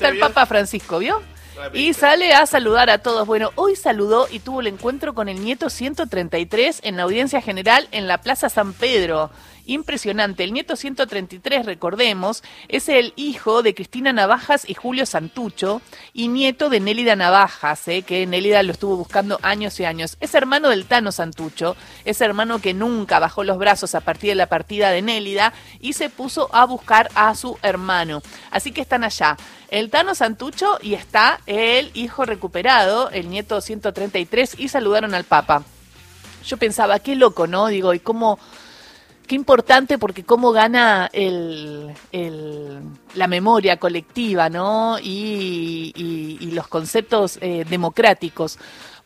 está el Papa Francisco, ¿vio? Y sale a saludar a todos. Bueno, hoy saludó y tuvo el encuentro con el nieto 133 en la audiencia general en la Plaza San Pedro impresionante. El nieto 133, recordemos, es el hijo de Cristina Navajas y Julio Santucho y nieto de Nélida Navajas, ¿eh? que Nélida lo estuvo buscando años y años. Es hermano del Tano Santucho, es hermano que nunca bajó los brazos a partir de la partida de Nélida y se puso a buscar a su hermano. Así que están allá. El Tano Santucho y está el hijo recuperado, el nieto 133, y saludaron al Papa. Yo pensaba, qué loco, ¿no? Digo, ¿y cómo qué importante porque cómo gana el, la memoria colectiva, ¿no? Y, los conceptos eh, democráticos.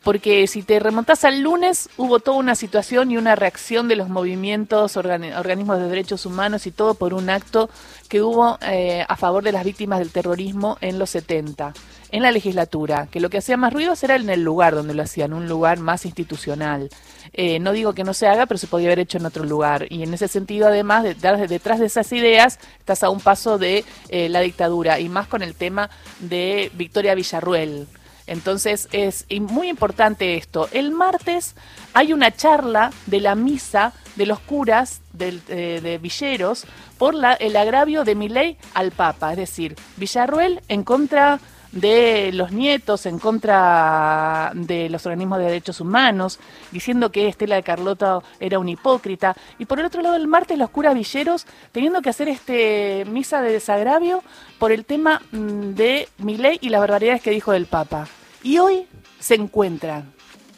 Porque si te remontas al lunes, hubo toda una situación y una reacción de los movimientos, organismos de derechos humanos y todo por un acto que hubo eh, a favor de las víctimas del terrorismo en los 70, en la legislatura, que lo que hacía más ruido era en el lugar donde lo hacían, un lugar más institucional. Eh, no digo que no se haga, pero se podía haber hecho en otro lugar. Y en ese sentido, además, detrás, detrás de esas ideas, estás a un paso de eh, la dictadura, y más con el tema de Victoria Villarruel. Entonces es muy importante esto. El martes hay una charla de la misa de los curas eh, de Villeros por la, el agravio de Miley al Papa, es decir, Villarruel en contra de los nietos en contra de los organismos de derechos humanos, diciendo que Estela de Carlota era un hipócrita. Y por el otro lado, el martes los curas villeros teniendo que hacer este misa de desagravio por el tema mm, de ley y las barbaridades que dijo el Papa. Y hoy se encuentran,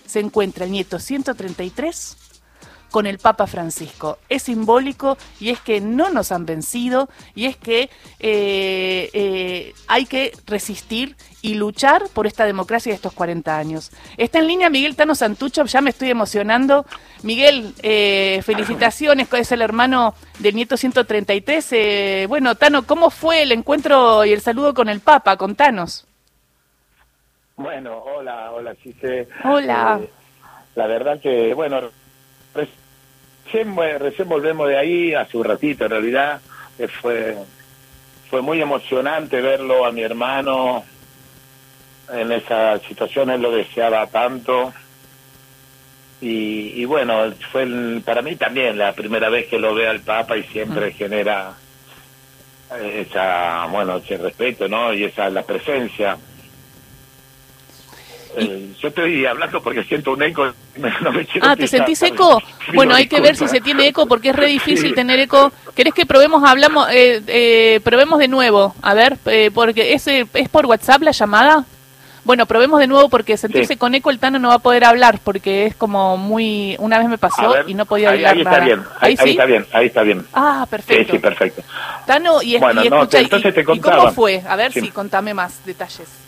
se encuentra el nieto 133 con el Papa Francisco. Es simbólico y es que no nos han vencido y es que eh, eh, hay que resistir y luchar por esta democracia de estos 40 años. Está en línea Miguel Tano Santucho, ya me estoy emocionando. Miguel, eh, felicitaciones, es el hermano del nieto 133. bueno, Tano, ¿cómo fue el encuentro y el saludo con el Papa? Contanos. Bueno, hola, hola, Chise. Hola. la verdad que, bueno, Recién, volvemos de ahí, hace un ratito en realidad, eh, fue, fue muy emocionante verlo a mi hermano en esa situación, él lo deseaba tanto. Y, bueno, fue para mí también la primera vez que lo ve al Papa y siempre genera eh, esa, bueno, ese respeto, ¿no? Y esa, la presencia. Eh, yo estoy hablando porque siento un eco. ah, ¿te sentís eco? Bueno, hay que ver si se tiene eco porque es re difícil tener eco. ¿Querés que probemos, hablamos, eh, eh, probemos de nuevo? A ver, eh, porque es, es por WhatsApp la llamada. Bueno, probemos de nuevo porque sentirse con eco el Tano no va a poder hablar porque es como muy... Una vez me pasó y no podía hablar ahí está Bien, ahí, está bien, ahí está bien. Ah, perfecto. Sí, sí, perfecto. Tano, y, bueno, escucha, y, cómo fue? A ver si contame más detalles.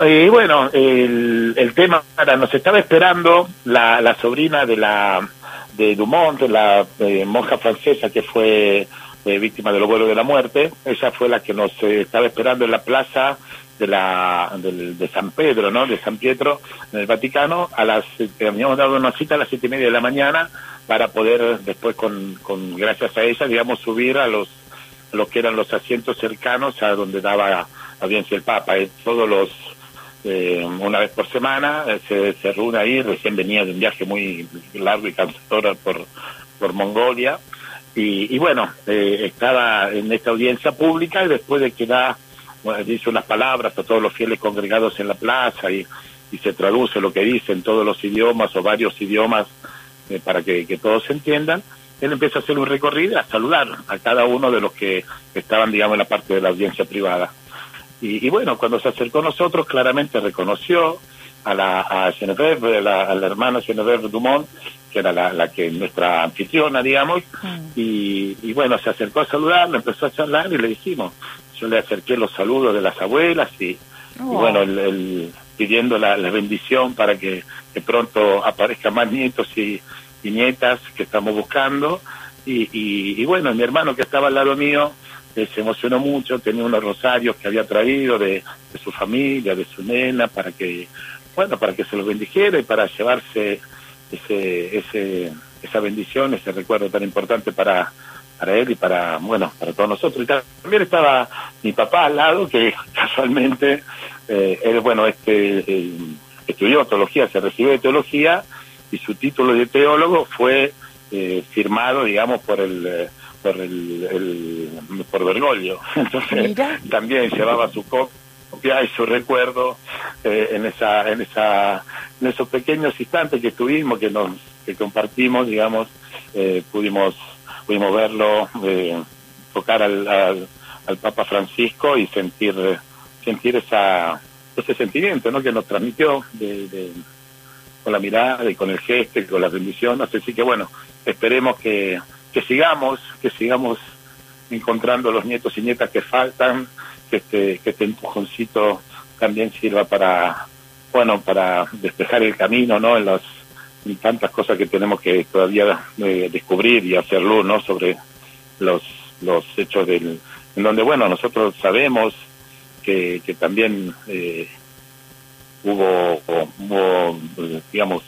Y bueno, el, el tema nos estaba esperando la, la sobrina de la de Dumont, la eh, monja francesa que fue eh, víctima del vuelo de la muerte. Ella fue la que nos eh, estaba esperando en la plaza de la de, San Pedro, ¿no? De San Pietro en el Vaticano. A las habíamos dado una cita a las siete y media de la mañana para poder después con, con gracias a ella, digamos, subir a los los que eran los asientos cercanos a donde daba audiencia el Papa. todos los eh, una vez por semana, eh, se, reúne ahí, recién venía de un viaje muy largo y cansador por, por Mongolia, y, bueno, eh, estaba en esta audiencia pública y después de que da, dice unas palabras a todos los fieles congregados en la plaza y, y se traduce lo que dice en todos los idiomas o varios idiomas eh, para que, que todos se entiendan, él empieza a hacer un recorrido a saludar a cada uno de los que estaban, digamos, en la parte de la audiencia privada. Y, bueno, cuando se acercó a nosotros, claramente reconoció a la a Genevieve, la, a la hermana Genevieve Dumont, que era la, la que nuestra anfitriona, digamos, mm. y, y, bueno, se acercó a saludar, empezó a charlar y le dijimos, yo le acerqué los saludos de las abuelas y, oh. bueno, el, pidiendo la, la, bendición para que, que pronto aparezcan más nietos y, y nietas que estamos buscando. Y, y, y, bueno, mi hermano que estaba al lado mío se emocionó mucho, tenía unos rosarios que había traído de, su familia, de su nena, para que, bueno, para que se los bendijera y para llevarse ese, ese, esa bendición, ese recuerdo tan importante para, para él y para, bueno, para todos nosotros. Y también estaba mi papá al lado, que casualmente, eh, él, bueno, este, eh, estudió teología, se recibió de teología y su título de teólogo fue eh, firmado, digamos, por el eh, por el, por Bergoglio. Entonces también llevaba su copia y su recuerdo eh, en esa en esa en esos pequeños instantes que tuvimos que nos que compartimos, digamos, pudimos pudimos verlo tocar al, al, Papa Francisco y sentir sentir esa ese sentimiento ¿no? que nos transmitió de con la mirada y con el gesto y con la bendición. Así que bueno, esperemos que, que sigamos, que sigamos encontrando los nietos y nietas que faltan, que este, que este empujoncito también sirva para, bueno, para despejar el camino, ¿no? En las tantas cosas que tenemos que todavía eh, descubrir y hacer luz, ¿no? Sobre los, los hechos del, en donde, bueno, nosotros sabemos que, que también eh, hubo, hubo digamos,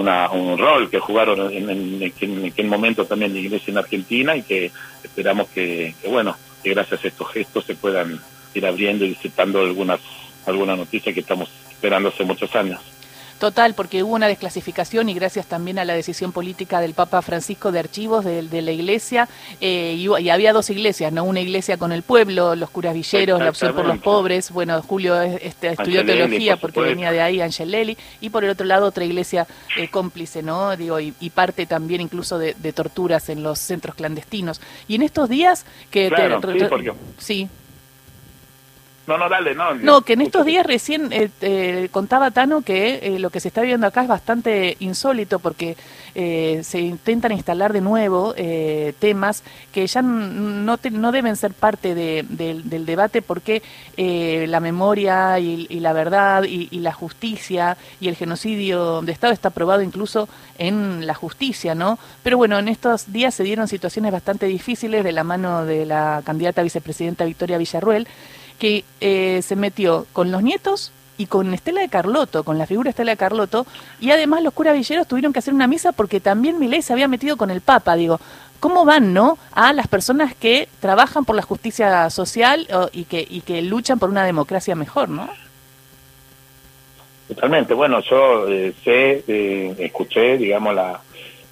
una, un rol que jugaron en, en, aquel momento también la Iglesia en Argentina y que esperamos que, bueno, que gracias a estos gestos se puedan ir abriendo y citando algunas alguna noticia que estamos esperando hace muchos años. Total, porque hubo una desclasificación y gracias también a la decisión política del Papa Francisco de archivos de, la iglesia, eh, y, había dos iglesias, ¿no? Una iglesia con el pueblo, los curas villeros, la opción por los pobres, bueno, Julio este, estudió teología porque venía de ahí, Angelelli, y por el otro lado otra iglesia eh, cómplice, ¿no? Digo, y, parte también incluso de, torturas en los centros clandestinos. Y en estos días que... sí, no, no, dale, no. No, que en estos días recién eh, contaba Tano que eh, lo que se está viendo acá es bastante insólito porque eh, se intentan instalar de nuevo temas que ya no, no deben ser parte del debate porque la memoria y, la verdad y, la justicia y el genocidio de Estado está aprobado incluso en la justicia, ¿no? Pero bueno, en estos días se dieron situaciones bastante difíciles de la mano de la candidata vicepresidenta Victoria Villarruel que eh, se metió con los nietos y con Estela de Carloto, con la figura Estela de Carloto, y además los curas villeros tuvieron que hacer una misa porque también Milei se había metido con el Papa, digo, ¿cómo van, no? A las personas que trabajan por la justicia social y, que, y que luchan por una democracia mejor, ¿no? Totalmente, bueno, yo eh, sé, eh, escuché, digamos, la,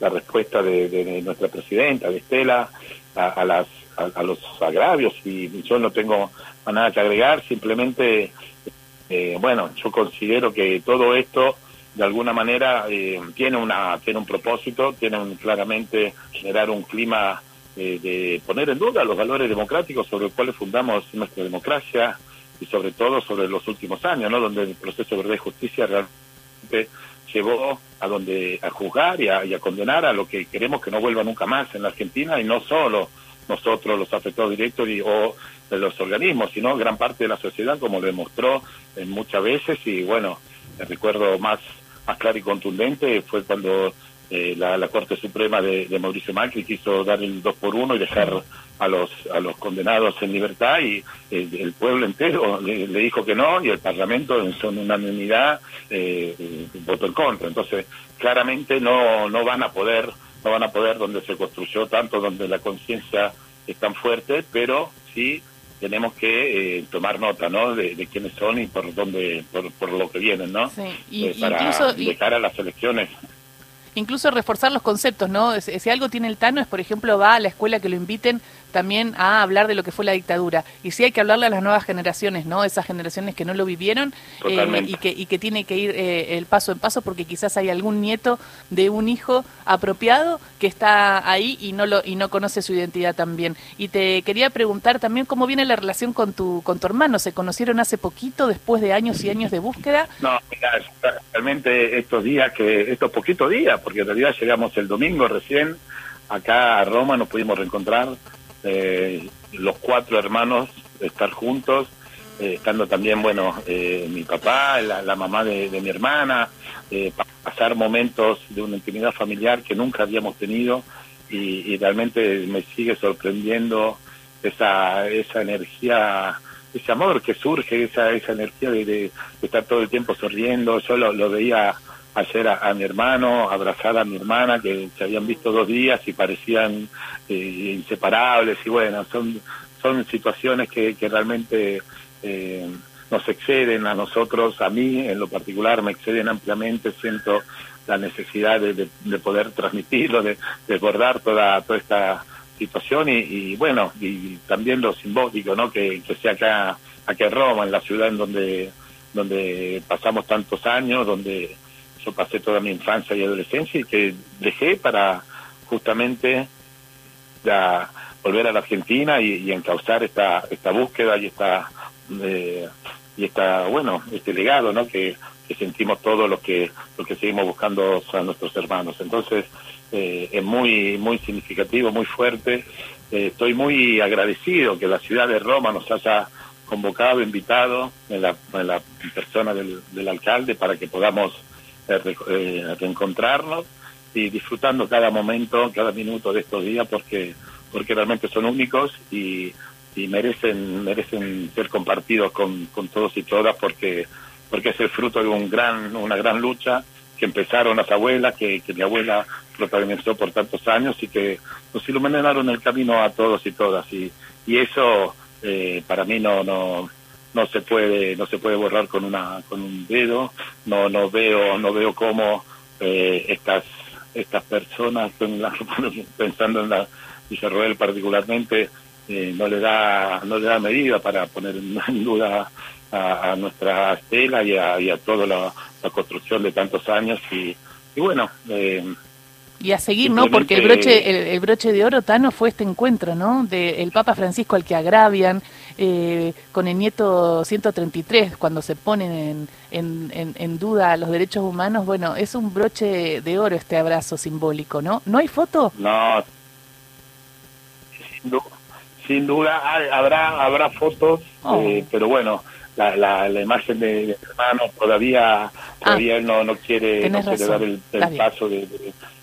la respuesta de, nuestra presidenta, de Estela, a, las, a los agravios, y yo no tengo nada que agregar, simplemente, eh, bueno, yo considero que todo esto de alguna manera eh, tiene una tiene un propósito, tiene un, claramente generar un clima eh, de poner en duda los valores democráticos sobre los cuales fundamos nuestra democracia y sobre todo sobre los últimos años, ¿no? Donde el proceso de verdad y justicia realmente llevó a donde a juzgar y a, y a condenar a lo que queremos que no vuelva nunca más en la Argentina y no solo nosotros los afectados directos y, o de los organismos, sino gran parte de la sociedad, como lo demostró en muchas veces. Y bueno, el recuerdo más, más claro y contundente fue cuando eh, la, Corte Suprema de, Mauricio Macri quiso dar el 2 por 1 y dejar a los a los condenados en libertad y eh, el pueblo entero le, dijo que no y el Parlamento en su unanimidad eh, votó en contra. Entonces, claramente no, no van a poder no van a poder donde se construyó tanto, donde la conciencia es tan fuerte, pero sí tenemos que eh, tomar nota, ¿no? De, quiénes son y por dónde, por, por lo que vienen, ¿no? Sí. Y, eh, para incluso, de cara a las elecciones incluso reforzar los conceptos, ¿no? Si, algo tiene el Tano es, por ejemplo, va a la escuela que lo inviten también a hablar de lo que fue la dictadura. Y sí hay que hablarle a las nuevas generaciones, ¿no? Esas generaciones que no lo vivieron eh, y, que, y que tiene que ir eh, el paso en paso porque quizás hay algún nieto de un hijo apropiado que está ahí y no lo y no conoce su identidad también. Y te quería preguntar también cómo viene la relación con tu con tu hermano. ¿Se conocieron hace poquito, después de años y años de búsqueda? No, mira, realmente estos días, que estos poquitos días, porque en realidad llegamos el domingo recién acá a Roma, nos pudimos reencontrar eh, los cuatro hermanos, estar juntos, eh, estando también, bueno, eh, mi papá, la, mamá de, mi hermana, pasar momentos de una intimidad familiar que nunca habíamos tenido y, realmente me sigue sorprendiendo esa, esa energía ese amor que surge, esa, esa energía de, estar todo el tiempo sonriendo. Yo lo veía ayer a, mi hermano, abrazar a mi hermana, que se habían visto dos días y parecían eh, inseparables, y bueno, son, son situaciones que, que realmente eh, nos exceden a nosotros, a mí en lo particular me exceden ampliamente, siento la necesidad de, de, poder transmitirlo, de, de toda, toda esta situación. Y, bueno, y también lo simbólico, ¿no? Que, que sea acá, acá en Roma, en la ciudad en donde, donde pasamos tantos años, donde pasé toda mi infancia y adolescencia y que dejé para justamente volver a la Argentina y, y encauzar esta, esta búsqueda y esta, eh, y esta, bueno, este legado, ¿no? Que, sentimos todos los que, los que seguimos buscando a nuestros hermanos. Entonces, eh, es muy, muy significativo, muy fuerte. Eh, estoy muy agradecido que la ciudad de Roma nos haya convocado, invitado en la, en la persona del, del, alcalde para que podamos reencontrarnos y disfrutando cada momento, cada minuto de estos días porque, porque realmente son únicos y, y merecen, merecen ser compartidos con, con todos y todas porque, porque es el fruto de un gran, una gran lucha que empezaron las abuelas, que, que mi abuela protagonizó por tantos años y que nos iluminaron el camino a todos y todas. Y, y eso eh, para mí no no no se puede no se puede borrar con una con un dedo. No no veo no veo cómo eh, estas estas personas pensando en la Villarroel particularmente eh, no le da no le da medida para poner en duda a, a nuestra estela y a, y a toda la, la, construcción de tantos años. Y, y bueno eh, y a seguir, ¿no? Porque el broche, el, broche de oro, Tano, fue este encuentro, ¿no? De el Papa Francisco al que agravian, eh, con el nieto 133, cuando se ponen en, en, en, duda los derechos humanos. Bueno, es un broche de oro este abrazo simbólico, ¿no? ¿No hay foto? No, sin duda, sin duda habrá, habrá fotos, oh. eh, pero bueno, la, la, la imagen de, de hermano todavía todavía ah, él no, no quiere, no quiere dar el, el paso de,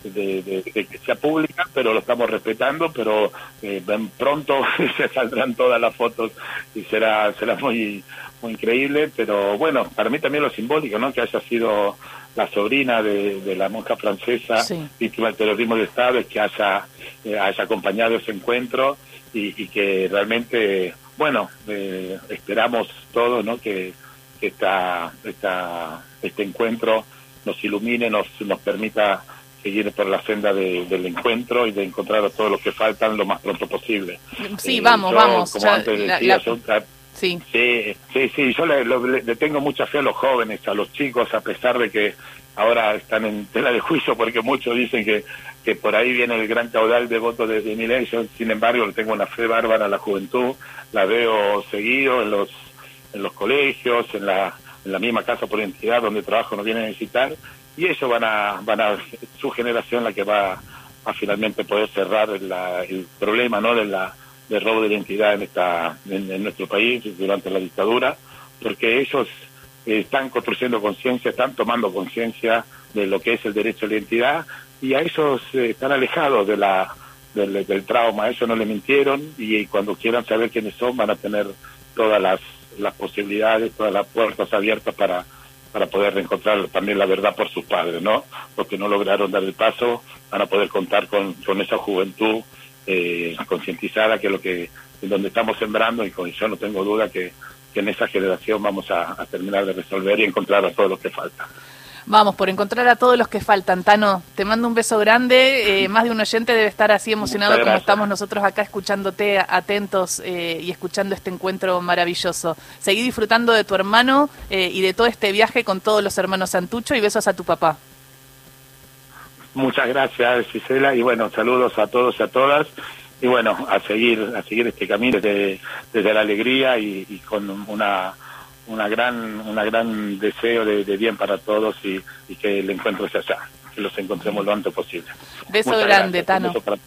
de, de, de, que sea pública, pero lo estamos respetando, pero eh, pronto se saldrán todas las fotos y será será muy muy increíble, pero bueno, para mí también lo simbólico, ¿no? Que haya sido la sobrina de, de la monja francesa sí. víctima del terrorismo de Estado, que haya, eh, haya acompañado ese encuentro y, y que realmente bueno, eh, esperamos todos ¿no? que, que esta, esta, este encuentro nos ilumine, nos, nos permita seguir por la senda de, del encuentro y de encontrar a todos los que faltan lo más pronto posible. Sí, eh, vamos, yo, vamos. Como ya, antes decía, la, la... Yo, sí. sí, sí, sí, yo le, le, le, tengo mucha fe a los jóvenes, a los chicos, a pesar de que ahora están en tela de juicio porque muchos dicen que, que por ahí viene el gran caudal de votos de, de. Yo, sin embargo, le tengo una fe bárbara a la juventud, la veo seguido en los, en los colegios, en la, en la misma casa por identidad donde trabajo nos vienen a visitar, y ellos van a, van a, su generación la que va a finalmente poder cerrar la, el problema no de la del robo de identidad en esta en, nuestro país durante la dictadura porque ellos están construyendo conciencia, están tomando conciencia de lo que es el derecho a la identidad y a esos eh, están alejados de la, del, del trauma, a eso no le mintieron y, cuando quieran saber quiénes son van a tener todas las, las posibilidades, todas las puertas abiertas para, para poder encontrar también la verdad por sus padres, ¿no? Porque no lograron dar el paso, van a poder contar con, con esa juventud eh, concientizada que es lo que donde estamos sembrando y con yo no tengo duda que que en esa generación vamos a, terminar de resolver y encontrar a todos los que faltan. Vamos, por encontrar a todos los que faltan. Tano, te mando un beso grande. Eh, más de un oyente debe estar así emocionado como estamos nosotros acá escuchándote atentos eh, y escuchando este encuentro maravilloso. Seguí disfrutando de tu hermano eh, y de todo este viaje con todos los hermanos Santucho y besos a tu papá. Muchas gracias, Gisela, y bueno, saludos a todos y a todas y bueno, a seguir, a seguir este camino desde, desde la alegría y, y, con una, una gran, una gran deseo de, de bien para todos y, y, que el encuentro sea allá, que los encontremos lo antes posible. Beso Muchas grande, gracias. Tano. Beso para...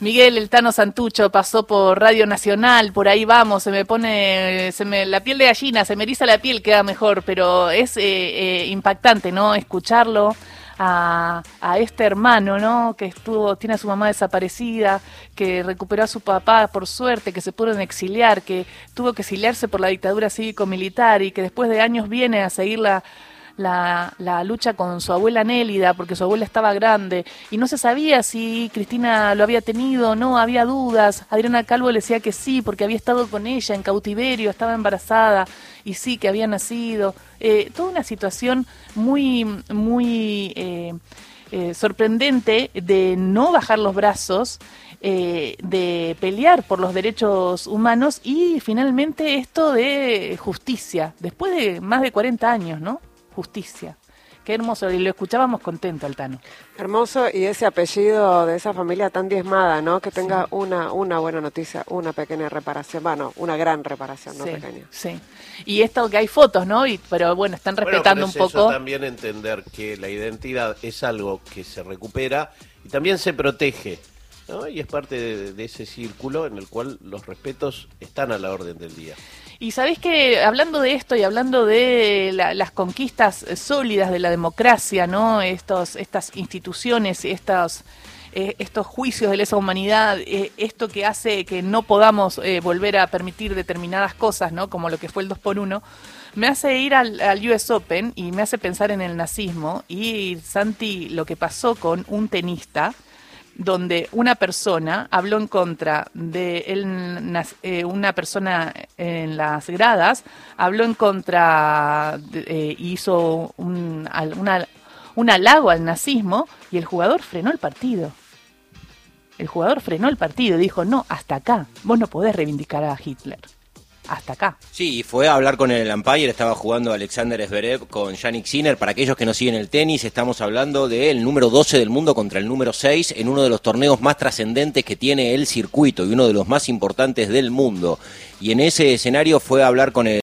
Miguel El Tano Santucho pasó por Radio Nacional, por ahí vamos, se me pone, se me, la piel de gallina, se me eriza la piel, queda mejor, pero es eh, eh, impactante, ¿no? Escucharlo a, a, este hermano, ¿no? Que estuvo, tiene a su mamá desaparecida, que recuperó a su papá por suerte, que se pudo exiliar, que tuvo que exiliarse por la dictadura cívico-militar y que después de años viene a seguir la, la, lucha con su abuela Nélida, porque su abuela estaba grande y no se sabía si Cristina lo había tenido o no, había dudas. Adriana Calvo le decía que sí, porque había estado con ella en cautiverio, estaba embarazada y sí, que había nacido. Eh, toda una situación muy, muy eh, eh, sorprendente de no bajar los brazos. de pelear por los derechos humanos y finalmente esto de justicia, después de más de 40 años, ¿no? Justicia. Qué hermoso, y lo escuchábamos contento, Altano. Hermoso, y ese apellido de esa familia tan diezmada, ¿no? Que tenga una, una buena noticia, una pequeña reparación, bueno, una gran reparación, no pequeña. Sí, y esto que hay fotos, ¿no? Y, pero bueno, están respetando un poco. también entender que la identidad es algo que se recupera y también se protege. ¿no? Y es parte de ese círculo en el cual los respetos están a la orden del día. Y sabéis que hablando de esto y hablando de las conquistas sólidas de la democracia, ¿no? Estos, estas instituciones, estos, eh, estos juicios de lesa humanidad, eh, esto que hace que no podamos eh, volver a permitir determinadas cosas, ¿no? Como lo que fue el 2 por 1 me hace ir al, US Open y me hace pensar en el nazismo y Santi lo que pasó con un tenista donde una persona habló en contra de eh, una persona en las gradas, habló en contra, eh, hizo un, un halago al nazismo y el jugador frenó el partido. El jugador frenó el partido y dijo, no, hasta acá, vos no podés reivindicar a Hitler hasta acá. Sí, fue a hablar con el umpire, estaba jugando Alexander Zverev con Yannick Sinner. Para aquellos que no siguen el tenis, estamos hablando del número 12 del mundo contra el número 6 en uno de los torneos más trascendentes que tiene el circuito y uno de los más importantes del mundo. Y en ese escenario fue a hablar con el